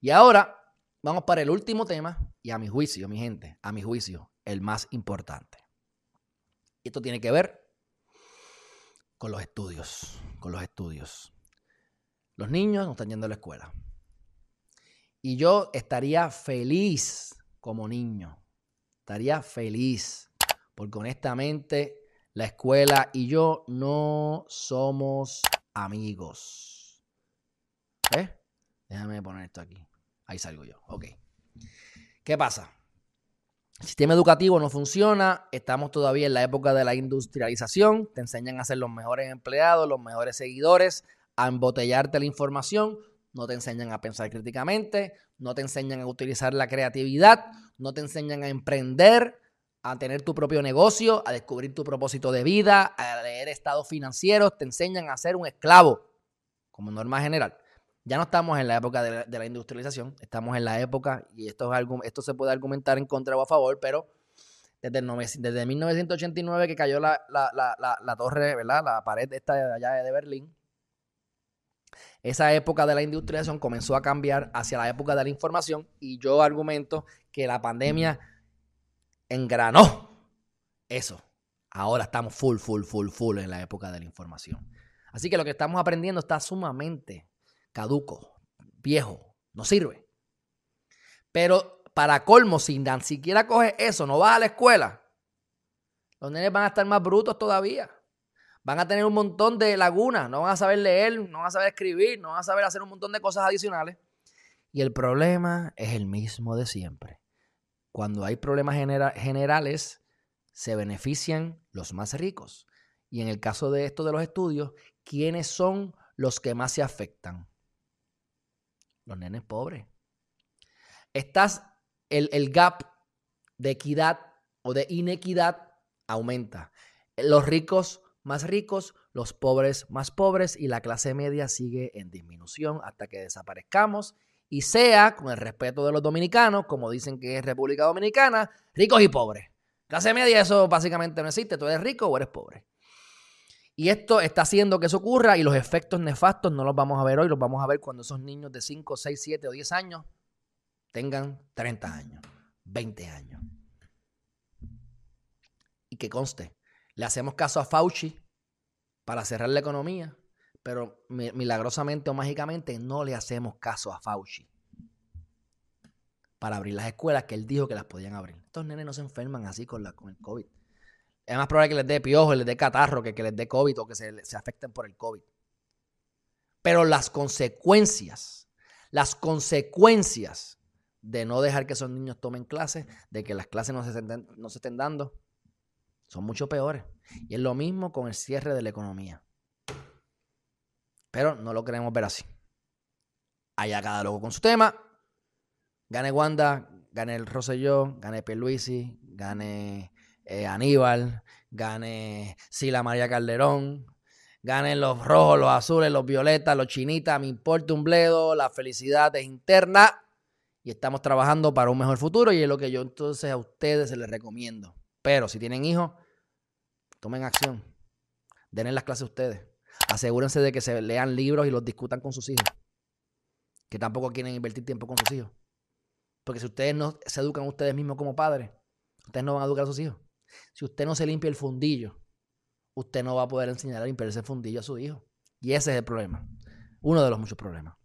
Y ahora vamos para el último tema y a mi juicio, mi gente, a mi juicio, el más importante. Y esto tiene que ver con los estudios, con los estudios. Los niños no están yendo a la escuela. Y yo estaría feliz como niño. Estaría feliz. Porque honestamente la escuela y yo no somos amigos. ¿Eh? Déjame poner esto aquí. Ahí salgo yo. Ok. ¿Qué pasa? El sistema educativo no funciona, estamos todavía en la época de la industrialización, te enseñan a ser los mejores empleados, los mejores seguidores, a embotellarte la información, no te enseñan a pensar críticamente, no te enseñan a utilizar la creatividad, no te enseñan a emprender, a tener tu propio negocio, a descubrir tu propósito de vida, a leer estados financieros, te enseñan a ser un esclavo, como norma general. Ya no estamos en la época de la, industrialización, estamos en la época, y esto, es esto se puede argumentar en contra o a favor, pero desde, desde 1989 que cayó la, torre, ¿verdad? La pared esta de allá de Berlín, esa época de la industrialización comenzó a cambiar hacia la época de la información y yo argumento que la pandemia engranó eso. Ahora estamos full, full, full, full en la época de la información. Así que lo que estamos aprendiendo está sumamente caduco, viejo, no sirve. Pero para colmo, si ni siquiera coge eso, no vas a la escuela, los nenes van a estar más brutos todavía. Van a tener un montón de lagunas, no van a saber leer, no van a saber escribir, no van a saber hacer un montón de cosas adicionales. Y el problema es el mismo de siempre. Cuando hay problemas generales, se benefician los más ricos. Y en el caso de esto de los estudios, ¿quiénes son los que más se afectan? Los nenes pobres. Estás, el, el gap de equidad o de inequidad aumenta. Los ricos más ricos, los pobres más pobres y la clase media sigue en disminución hasta que desaparezcamos y sea, con el respeto de los dominicanos, como dicen que es República Dominicana, ricos y pobres. Clase media eso básicamente no existe, tú eres rico o eres pobre. Y esto está haciendo que eso ocurra y los efectos nefastos no los vamos a ver hoy, los vamos a ver cuando esos niños de 5, 6, 7 o 10 años tengan 30 años, 20 años. Y que conste, le hacemos caso a Fauci para cerrar la economía, pero milagrosamente o mágicamente no le hacemos caso a Fauci para abrir las escuelas que él dijo que las podían abrir. Estos nenes no se enferman así con, la, con el COVID es más probable que les dé piojo, les dé catarro, que, que les dé COVID o que se, se afecten por el COVID. Pero las consecuencias, las consecuencias de no dejar que esos niños tomen clases, de que las clases no se, estén, no se estén dando, son mucho peores. Y es lo mismo con el cierre de la economía. Pero no lo queremos ver así. Allá cada loco con su tema. Gane Wanda, gane el Rosselló, gane Pierluisi, gane eh, Aníbal, gane Sila María Calderón, ganen los rojos, los azules, los violetas, los chinitas, me importa un bledo, la felicidad es interna y estamos trabajando para un mejor futuro y es lo que yo entonces a ustedes se les recomiendo. Pero si tienen hijos, tomen acción, denle las clases a ustedes, asegúrense de que se lean libros y los discutan con sus hijos, que tampoco quieren invertir tiempo con sus hijos. Porque si ustedes no se educan ustedes mismos como padres, ustedes no van a educar a sus hijos. Si usted no se limpia el fundillo, usted no va a poder enseñar a limpiar ese fundillo a su hijo. Y ese es el problema. Uno de los muchos problemas.